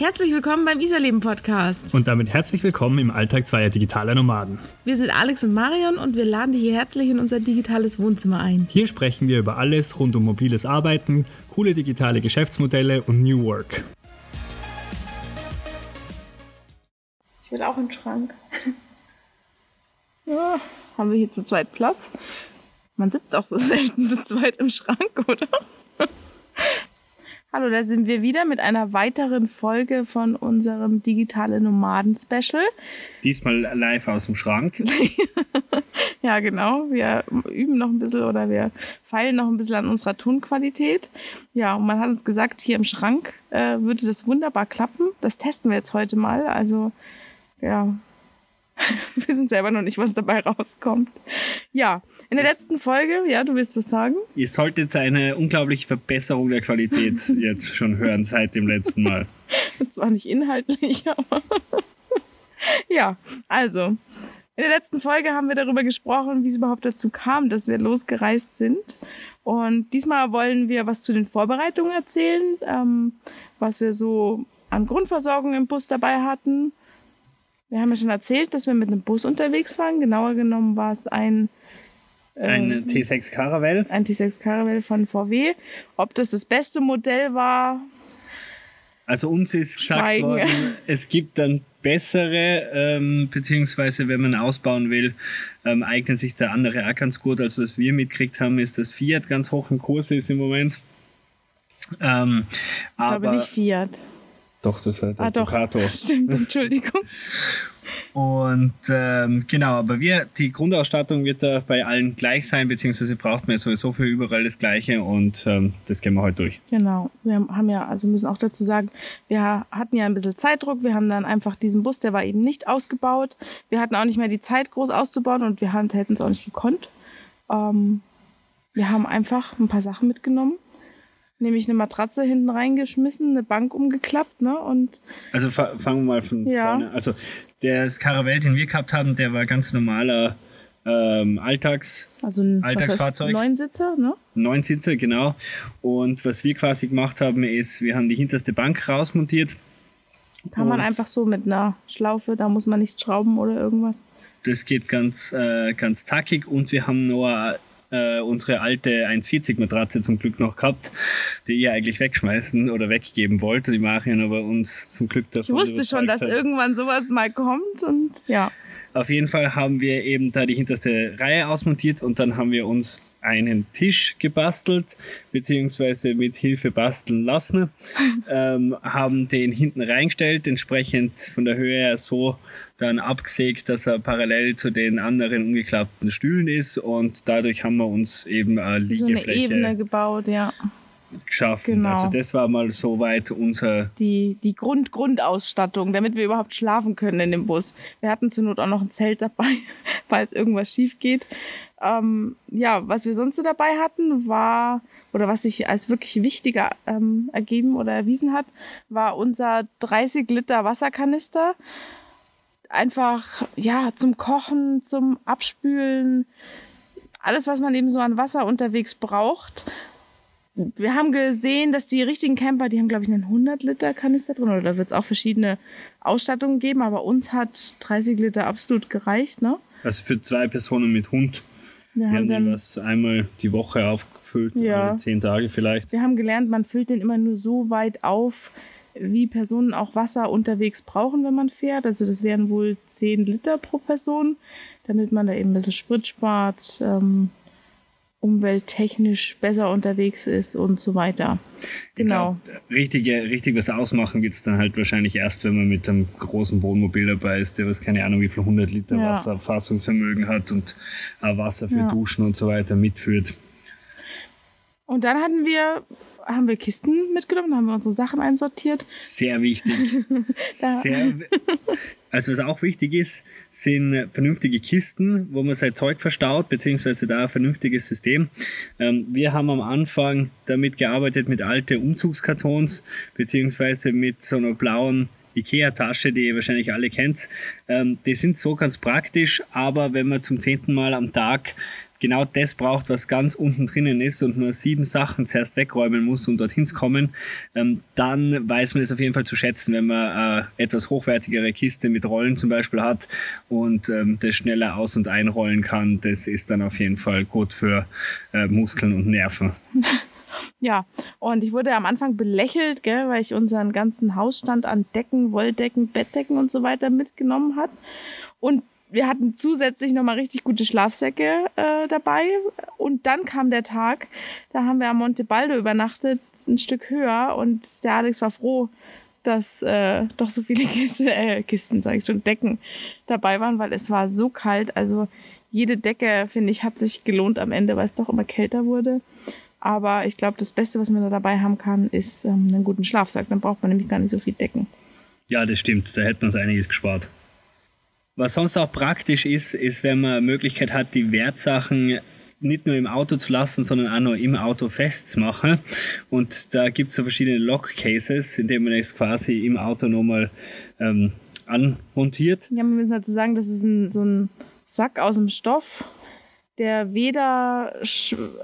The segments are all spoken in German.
Herzlich willkommen beim Iserleben Podcast. Und damit herzlich willkommen im Alltag zweier digitaler Nomaden. Wir sind Alex und Marion und wir laden dich hier herzlich in unser digitales Wohnzimmer ein. Hier sprechen wir über alles rund um mobiles Arbeiten, coole digitale Geschäftsmodelle und New Work. Ich will auch einen Schrank. ja, haben wir hier zu zweit Platz? Man sitzt auch so selten zu zweit im Schrank, oder? Hallo, da sind wir wieder mit einer weiteren Folge von unserem digitale Nomaden Special. Diesmal live aus dem Schrank. ja, genau. Wir üben noch ein bisschen oder wir feilen noch ein bisschen an unserer Tonqualität. Ja, und man hat uns gesagt, hier im Schrank äh, würde das wunderbar klappen. Das testen wir jetzt heute mal. Also, ja, wir wissen selber noch nicht, was dabei rauskommt. Ja, in der letzten Folge, ja, du willst was sagen? Ihr solltet eine unglaubliche Verbesserung der Qualität jetzt schon hören seit dem letzten Mal. Zwar nicht inhaltlich, aber ja, also. In der letzten Folge haben wir darüber gesprochen, wie es überhaupt dazu kam, dass wir losgereist sind. Und diesmal wollen wir was zu den Vorbereitungen erzählen, ähm, was wir so an Grundversorgung im Bus dabei hatten. Wir haben ja schon erzählt, dass wir mit einem Bus unterwegs waren. Genauer genommen war es ein ein ähm, T6 Caravelle. Ein T6 Caravelle von VW. Ob das das beste Modell war? Also uns ist gesagt Schweigen. worden, es gibt dann bessere, ähm, beziehungsweise wenn man ausbauen will, ähm, eignet sich der andere auch ganz gut. Also was wir mitgekriegt haben, ist, dass Fiat ganz hoch im Kurs ist im Moment. Ähm, ich aber glaube nicht Fiat. Doch, das war der ah, Ducato. Stimmt, Entschuldigung. Und ähm, genau, aber wir, die Grundausstattung wird da bei allen gleich sein, beziehungsweise braucht man ja sowieso für überall das Gleiche und ähm, das gehen wir heute durch. Genau, wir haben ja, also müssen auch dazu sagen, wir hatten ja ein bisschen Zeitdruck, wir haben dann einfach diesen Bus, der war eben nicht ausgebaut. Wir hatten auch nicht mehr die Zeit, groß auszubauen und wir hätten es auch nicht gekonnt. Ähm, wir haben einfach ein paar Sachen mitgenommen nämlich eine Matratze hinten reingeschmissen, eine Bank umgeklappt, ne? Und also fangen wir mal von ja. vorne. Also der Caravelle, den wir gehabt haben, der war ganz normaler ähm, Alltags, also ein Alltagsfahrzeug. Neunsitzer, ne? Neunsitzer, genau. Und was wir quasi gemacht haben, ist, wir haben die hinterste Bank rausmontiert. Kann man einfach so mit einer Schlaufe, da muss man nichts schrauben oder irgendwas. Das geht ganz, äh, ganz tackig und wir haben nur äh, unsere alte 1,40 Matratze zum Glück noch gehabt, die ihr eigentlich wegschmeißen oder weggeben wollte. Die Marion aber uns zum Glück davon Ich wusste schon, dass hat. irgendwann sowas mal kommt und ja. Auf jeden Fall haben wir eben da die hinterste Reihe ausmontiert und dann haben wir uns einen Tisch gebastelt, beziehungsweise mit Hilfe basteln lassen, ähm, haben den hinten reingestellt, entsprechend von der Höhe her so dann abgesägt, dass er parallel zu den anderen umgeklappten Stühlen ist und dadurch haben wir uns eben eine Liegefläche so eine Ebene gebaut, ja geschaffen. Genau. Also das war mal soweit unser... Die, die Grund Grundausstattung, damit wir überhaupt schlafen können in dem Bus. Wir hatten zur Not auch noch ein Zelt dabei, falls irgendwas schief geht. Ähm, ja, was wir sonst so dabei hatten, war, oder was sich als wirklich wichtiger ähm, ergeben oder erwiesen hat, war unser 30 Liter Wasserkanister. Einfach, ja, zum Kochen, zum Abspülen, alles, was man eben so an Wasser unterwegs braucht wir haben gesehen, dass die richtigen Camper, die haben, glaube ich, einen 100 Liter Kanister drin oder da wird es auch verschiedene Ausstattungen geben, aber uns hat 30 Liter absolut gereicht, ne? Also für zwei Personen mit Hund. Wir, wir haben, den was einmal die Woche aufgefüllt, ja. zehn Tage vielleicht. Wir haben gelernt, man füllt den immer nur so weit auf, wie Personen auch Wasser unterwegs brauchen, wenn man fährt. Also das wären wohl 10 Liter pro Person, damit man da eben ein bisschen Sprit spart. Ähm, umwelttechnisch besser unterwegs ist und so weiter. Genau. Glaub, richtig, richtig was ausmachen wird es dann halt wahrscheinlich erst, wenn man mit einem großen Wohnmobil dabei ist, der was keine Ahnung wie viel 100 Liter ja. Wasserfassungsvermögen hat und äh, Wasser für ja. Duschen und so weiter mitführt. Und dann hatten wir, haben wir Kisten mitgenommen, haben wir unsere Sachen einsortiert. Sehr wichtig. Sehr, also was auch wichtig ist, sind vernünftige Kisten, wo man sein Zeug verstaut, beziehungsweise da ein vernünftiges System. Ähm, wir haben am Anfang damit gearbeitet mit alte Umzugskartons, beziehungsweise mit so einer blauen Ikea-Tasche, die ihr wahrscheinlich alle kennt. Ähm, die sind so ganz praktisch, aber wenn man zum zehnten Mal am Tag genau das braucht, was ganz unten drinnen ist und nur sieben Sachen zuerst wegräumen muss, um dorthin zu kommen, ähm, dann weiß man es auf jeden Fall zu schätzen, wenn man äh, etwas hochwertigere Kiste mit Rollen zum Beispiel hat und ähm, das schneller aus- und einrollen kann. Das ist dann auf jeden Fall gut für äh, Muskeln und Nerven. Ja, und ich wurde am Anfang belächelt, gell, weil ich unseren ganzen Hausstand an Decken, Wolldecken, Bettdecken und so weiter mitgenommen hat. Und wir hatten zusätzlich nochmal richtig gute Schlafsäcke äh, dabei. Und dann kam der Tag, da haben wir am Monte Baldo übernachtet, ein Stück höher. Und der Alex war froh, dass äh, doch so viele Kisten, äh, Kisten, sage ich schon, Decken dabei waren, weil es war so kalt. Also jede Decke, finde ich, hat sich gelohnt am Ende, weil es doch immer kälter wurde. Aber ich glaube, das Beste, was man da dabei haben kann, ist ähm, einen guten Schlafsack. Dann braucht man nämlich gar nicht so viel Decken. Ja, das stimmt. Da hätten wir uns einiges gespart. Was sonst auch praktisch ist, ist, wenn man Möglichkeit hat, die Wertsachen nicht nur im Auto zu lassen, sondern auch noch im Auto festzumachen. Und da gibt es so verschiedene Lock-Cases, in denen man es quasi im Auto nochmal ähm, anmontiert. Ja, wir müssen dazu sagen, das ist ein, so ein Sack aus dem Stoff, der weder,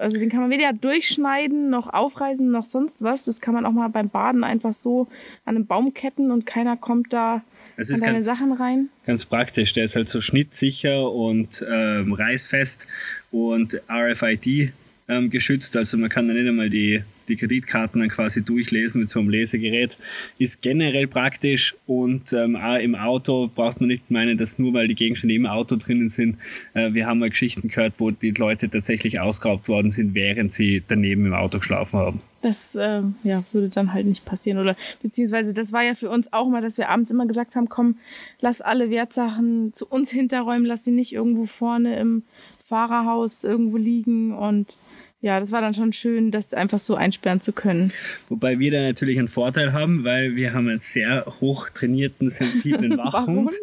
also den kann man weder durchschneiden, noch aufreißen, noch sonst was. Das kann man auch mal beim Baden einfach so an einem Baum ketten und keiner kommt da Es an ist ganz, Sachen rein. ganz praktisch. Der ist halt so schnittsicher und ähm, reißfest und RFID ähm, geschützt. Also man kann da nicht einmal die, die Kreditkarten dann quasi durchlesen mit so einem Lesegerät. Ist generell praktisch und ähm, auch im Auto braucht man nicht meinen, dass nur weil die Gegenstände im Auto drinnen sind. Äh, wir haben mal Geschichten gehört, wo die Leute tatsächlich ausgeraubt worden sind, während sie daneben im Auto geschlafen haben. Das äh, ja, würde dann halt nicht passieren. Oder beziehungsweise das war ja für uns auch mal, dass wir abends immer gesagt haben, komm, lass alle Wertsachen zu uns hinterräumen, lass sie nicht irgendwo vorne im Fahrerhaus irgendwo liegen. Und ja, das war dann schon schön, das einfach so einsperren zu können. Wobei wir da natürlich einen Vorteil haben, weil wir haben einen sehr hoch trainierten, sensiblen Wachhund.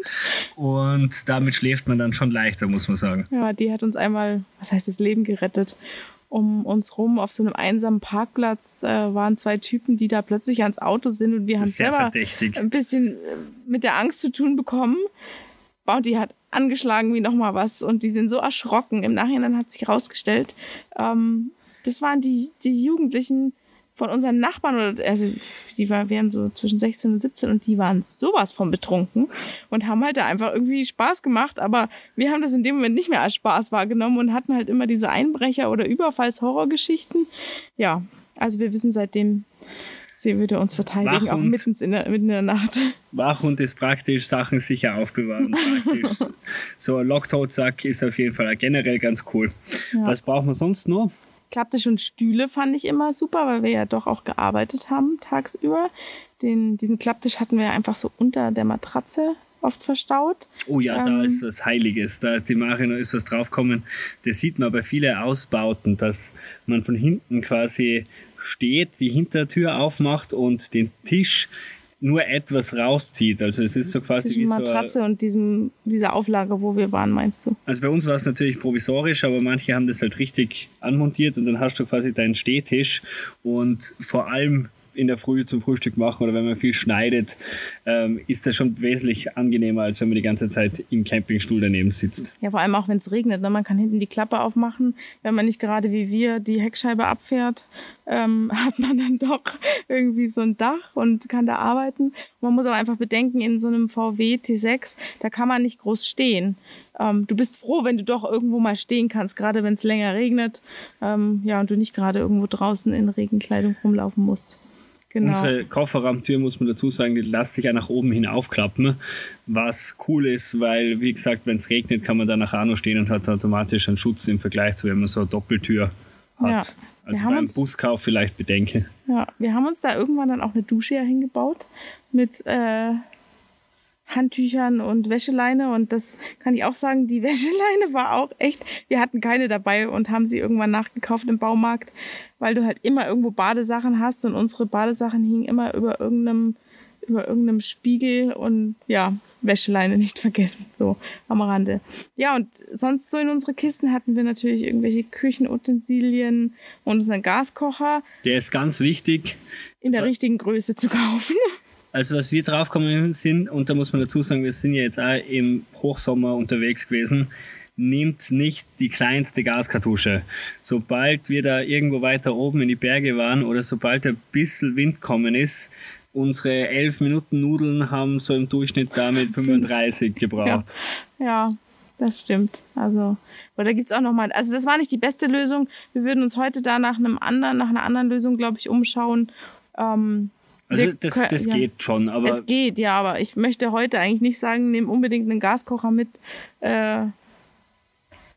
Und damit schläft man dann schon leichter, muss man sagen. Ja, die hat uns einmal, was heißt das Leben gerettet. Um uns rum auf so einem einsamen Parkplatz äh, waren zwei Typen, die da plötzlich ans Auto sind und wir haben selber verdächtig. ein bisschen äh, mit der Angst zu tun bekommen. Bounty hat angeschlagen wie noch mal was und die sind so erschrocken. Im Nachhinein hat sich herausgestellt, ähm, das waren die, die Jugendlichen von unseren Nachbarn, oder, also die war, wären so zwischen 16 und 17 und die waren sowas von betrunken und haben halt da einfach irgendwie Spaß gemacht, aber wir haben das in dem Moment nicht mehr als Spaß wahrgenommen und hatten halt immer diese Einbrecher- oder Überfalls-Horrorgeschichten. Ja, also wir wissen seitdem, sie würde uns verteidigen, auch Wachhund. mitten in der, mitten in der Nacht. Wachhund ist praktisch, Sachen sicher aufbewahren. Praktisch. so ein Locktotsack ist auf jeden Fall generell ganz cool. Ja. Was braucht man sonst noch? Klapptisch und Stühle fand ich immer super, weil wir ja doch auch gearbeitet haben tagsüber. Den, diesen Klapptisch hatten wir einfach so unter der Matratze oft verstaut. Oh ja, da Ähm. ist was Heiliges. Da hat die Marino ist was draufgekommen. Das sieht man bei vielen Ausbauten, dass man von hinten quasi steht, die Hintertür aufmacht und den Tisch nur etwas rauszieht. Also es ist so quasi wie Zwischen so. Matratze und diesem, dieser Auflage, wo wir waren, meinst du? Also bei uns war es natürlich provisorisch, aber manche haben das halt richtig anmontiert und dann hast du quasi deinen Stehtisch und vor allem in der Früh zum Frühstück machen oder wenn man viel schneidet, ähm, ist das schon wesentlich angenehmer, als wenn man die ganze Zeit im Campingstuhl daneben sitzt. Ja, vor allem auch, wenn es regnet. Ne? Man kann hinten die Klappe aufmachen. Wenn man nicht gerade wie wir die Heckscheibe abfährt, ähm, hat man dann doch irgendwie so ein Dach und kann da arbeiten. Man muss aber einfach bedenken, in so einem VW T6, da kann man nicht groß stehen. Ähm, du bist froh, wenn du doch irgendwo mal stehen kannst, gerade wenn es länger regnet. Ähm, ja, und du nicht gerade irgendwo draußen in Regenkleidung rumlaufen musst. Genau. Unsere Kofferraumtür, muss man dazu sagen, die lässt sich ja nach oben hin aufklappen, was cool ist, weil, wie gesagt, wenn es regnet, kann man da nach Arno stehen und hat automatisch einen Schutz im Vergleich zu, wenn man so eine Doppeltür hat. Ja. Wir Also haben beim uns- Buskauf vielleicht bedenken. Ja, wir haben uns da irgendwann dann auch eine Dusche ja hingebaut mit äh, Handtüchern und Wäscheleine und das kann ich auch sagen, die Wäscheleine war auch echt, wir hatten keine dabei und haben sie irgendwann nachgekauft im Baumarkt, weil du halt immer irgendwo Badesachen hast und unsere Badesachen hingen immer über irgendeinem über irgendeinem Spiegel und ja, Wäscheleine nicht vergessen, so am Rande. Ja, und sonst so in unsere Kisten hatten wir natürlich irgendwelche Küchenutensilien und unseren Gaskocher Der ist ganz wichtig. in der richtigen Größe zu kaufen. Also was wir draufgekommen sind, und da muss man dazu sagen, wir sind ja jetzt auch im Hochsommer unterwegs gewesen, nimmt nicht die kleinste Gaskartusche. Sobald wir da irgendwo weiter oben in die Berge waren oder sobald ein bisschen Wind kommen ist, unsere 11 Minuten Nudeln haben so im Durchschnitt damit 35 gebraucht. Ja, ja das stimmt. Also, aber da gibt's auch nochmal, also das war nicht die beste Lösung. Wir würden uns heute da nach einem anderen, nach einer anderen Lösung, glaube ich, umschauen. Ähm, also das, das ja. geht schon, aber. Es geht, ja, aber ich möchte heute eigentlich nicht sagen, nimm unbedingt einen Gaskocher mit. Äh,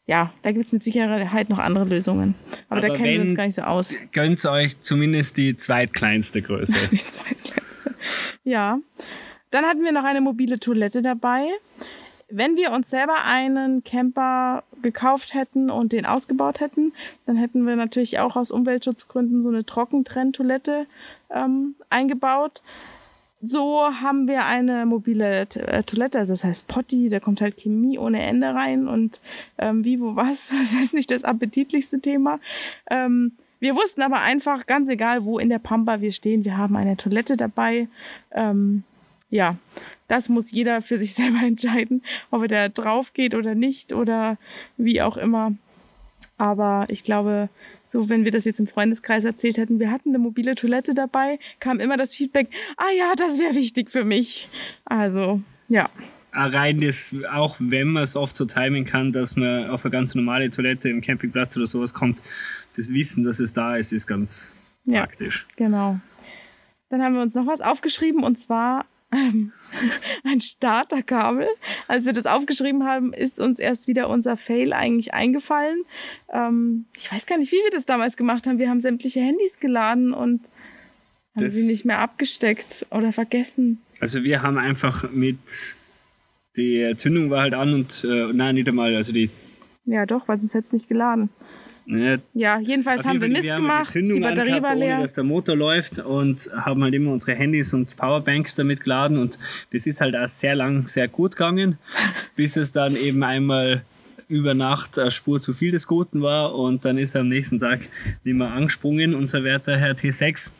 ja, da gibt's mit Sicherheit noch andere Lösungen. Aber, aber da kennen wir uns gar nicht so aus. Gönnt euch zumindest die zweitkleinste Größe. die zweitkleinste. Ja. Dann hatten wir noch eine mobile Toilette dabei. Wenn wir uns selber einen Camper gekauft hätten und den ausgebaut hätten, dann hätten wir natürlich auch aus Umweltschutzgründen so eine Trockentrenntoilette ähm, eingebaut. So haben wir eine mobile äh, Toilette, also das heißt Potty, da kommt halt Chemie ohne Ende rein und ähm, wie, wo, was, das ist nicht das appetitlichste Thema. Ähm, wir wussten aber einfach, ganz egal, wo in der Pampa wir stehen, wir haben eine Toilette dabei. Ähm, ja, das muss jeder für sich selber entscheiden, ob er da drauf geht oder nicht oder wie auch immer. Aber ich glaube, so wenn wir das jetzt im Freundeskreis erzählt hätten, wir hatten eine mobile Toilette dabei, kam immer das Feedback, ah ja, das wäre wichtig für mich. Also, ja. Rein das, auch wenn man es oft so timen kann, dass man auf eine ganz normale Toilette im Campingplatz oder sowas kommt, das Wissen, dass es da ist, ist ganz ja, praktisch. Genau. Dann haben wir uns noch was aufgeschrieben und zwar ähm, ein Starterkabel. Als wir das aufgeschrieben haben, ist uns erst wieder unser Fail eigentlich eingefallen. Ähm, ich weiß gar nicht, wie wir das damals gemacht haben. Wir haben sämtliche Handys geladen und haben das, sie nicht mehr abgesteckt oder vergessen. Also wir haben einfach mit die Zündung war halt an und äh, nein, nicht einmal, also die. Ja, doch, weil sonst hätte es nicht geladen. Ja, ja jedenfalls haben wir Mist gemacht, die, die Batterie angehabt, war leer. Ohne, dass der Motor läuft und haben halt immer unsere Handys und Powerbanks damit geladen und das ist halt auch sehr lang sehr gut gegangen, bis es dann eben einmal über Nacht eine Spur zu viel des Guten war und dann ist er am nächsten Tag nicht mehr angesprungen, unser werter Herr T6.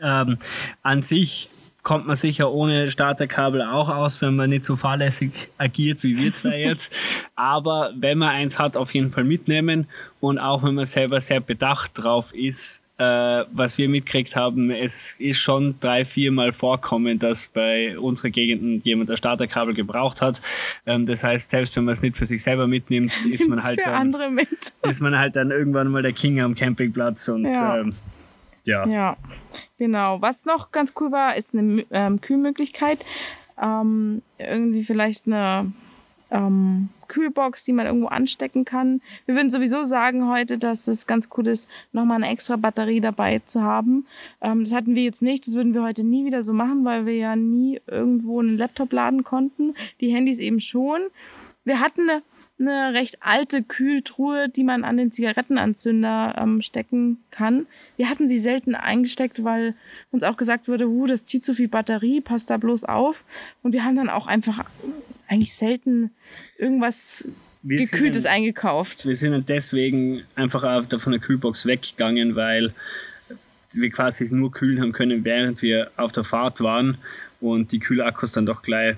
Ähm, an sich kommt man sicher ohne Starterkabel auch aus, wenn man nicht so fahrlässig agiert wie wir zwei jetzt. Aber wenn man eins hat, auf jeden Fall mitnehmen. Und auch wenn man selber sehr bedacht drauf ist, äh, was wir mitgekriegt haben, es ist schon drei, viermal vorkommen, dass bei unserer Gegend jemand ein Starterkabel gebraucht hat. Ähm, das heißt, selbst wenn man es nicht für sich selber mitnimmt, ist man halt dann, ist man halt dann irgendwann mal der King am Campingplatz und ja. Ähm, ja. Ja, genau. Was noch ganz cool war, ist eine ähm, Kühlmöglichkeit. Ähm, irgendwie vielleicht eine ähm, Kühlbox, die man irgendwo anstecken kann. Wir würden sowieso sagen heute, dass es ganz cool ist, nochmal eine extra Batterie dabei zu haben. Ähm, das hatten wir jetzt nicht, das würden wir heute nie wieder so machen, weil wir ja nie irgendwo einen Laptop laden konnten. Die Handys eben schon. Wir hatten eine eine recht alte Kühltruhe, die man an den Zigarettenanzünder ähm, stecken kann. Wir hatten sie selten eingesteckt, weil uns auch gesagt wurde, huh, das zieht zu viel Batterie, passt da bloß auf. Und wir haben dann auch einfach eigentlich selten irgendwas wir Gekühltes dann, eingekauft. Wir sind deswegen einfach von der Kühlbox weggegangen, weil wir quasi nur kühlen haben können, während wir auf der Fahrt waren und die Kühlakkus dann doch gleich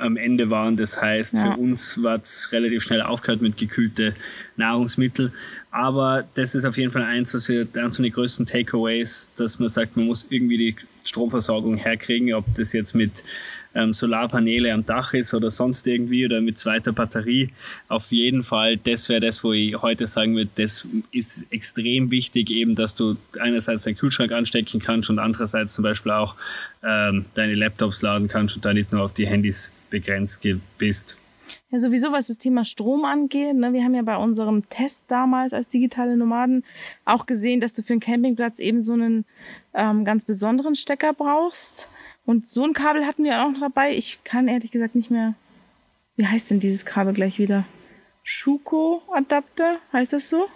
am Ende waren. Das heißt, ja. für uns war es relativ schnell aufgehört mit gekühlte Nahrungsmittel. Aber das ist auf jeden Fall eins, was wir dann zu den größten Takeaways, dass man sagt, man muss irgendwie die Stromversorgung herkriegen, ob das jetzt mit ähm, Solarpaneele am Dach ist oder sonst irgendwie oder mit zweiter Batterie. Auf jeden Fall, das wäre das, wo ich heute sagen würde, das ist extrem wichtig, eben, dass du einerseits deinen Kühlschrank anstecken kannst und andererseits zum Beispiel auch ähm, deine Laptops laden kannst und da nicht nur auf die Handys begrenzt bist. Ja, sowieso, was das Thema Strom angeht. Ne, wir haben ja bei unserem Test damals als digitale Nomaden auch gesehen, dass du für einen Campingplatz eben so einen ähm, ganz besonderen Stecker brauchst. Und so ein Kabel hatten wir auch noch dabei. Ich kann ehrlich gesagt nicht mehr. Wie heißt denn dieses Kabel gleich wieder? Schuko-Adapter, heißt das so?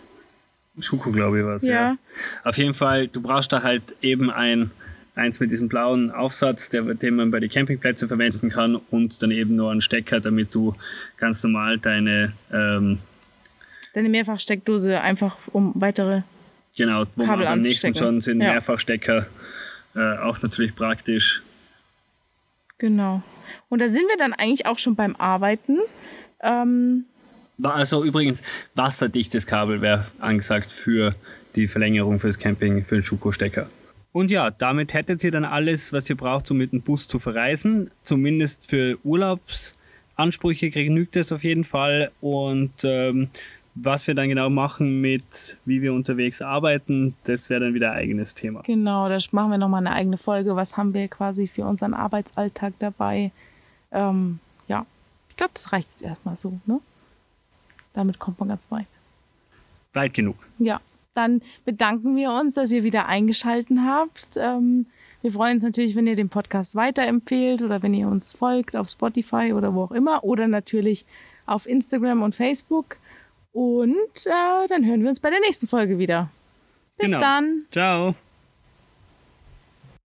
Schuko, glaube ich, was, ja. ja. Auf jeden Fall, du brauchst da halt eben ein, eins mit diesem blauen Aufsatz, der, den man bei den Campingplätzen verwenden kann und dann eben nur einen Stecker, damit du ganz normal deine ähm, deine Mehrfachsteckdose einfach um weitere Genau, wo Kabel man am nächsten schon sind ja. Mehrfachstecker äh, auch natürlich praktisch. Genau. Und da sind wir dann eigentlich auch schon beim Arbeiten. Ähm, Also übrigens, wasserdichtes Kabel wäre angesagt für die Verlängerung fürs Camping, für den Schuko-Stecker. Und ja, damit hättet ihr dann alles, was ihr braucht, um mit dem Bus zu verreisen. Zumindest für Urlaubsansprüche genügt es auf jeden Fall. Und ähm, was wir dann genau machen mit, wie wir unterwegs arbeiten, das wäre dann wieder ein eigenes Thema. Genau, da machen wir nochmal eine eigene Folge. Was haben wir quasi für unseren Arbeitsalltag dabei? Ähm, ja, ich glaube, das reicht jetzt erstmal so. Ne? Damit kommt man ganz weit. Weit genug. Ja, dann bedanken wir uns, dass ihr wieder eingeschaltet habt. Ähm, wir freuen uns natürlich, wenn ihr den Podcast weiterempfehlt oder wenn ihr uns folgt auf Spotify oder wo auch immer oder natürlich auf Instagram und Facebook. Und äh, dann hören wir uns bei der nächsten Folge wieder. Bis genau. dann. Ciao.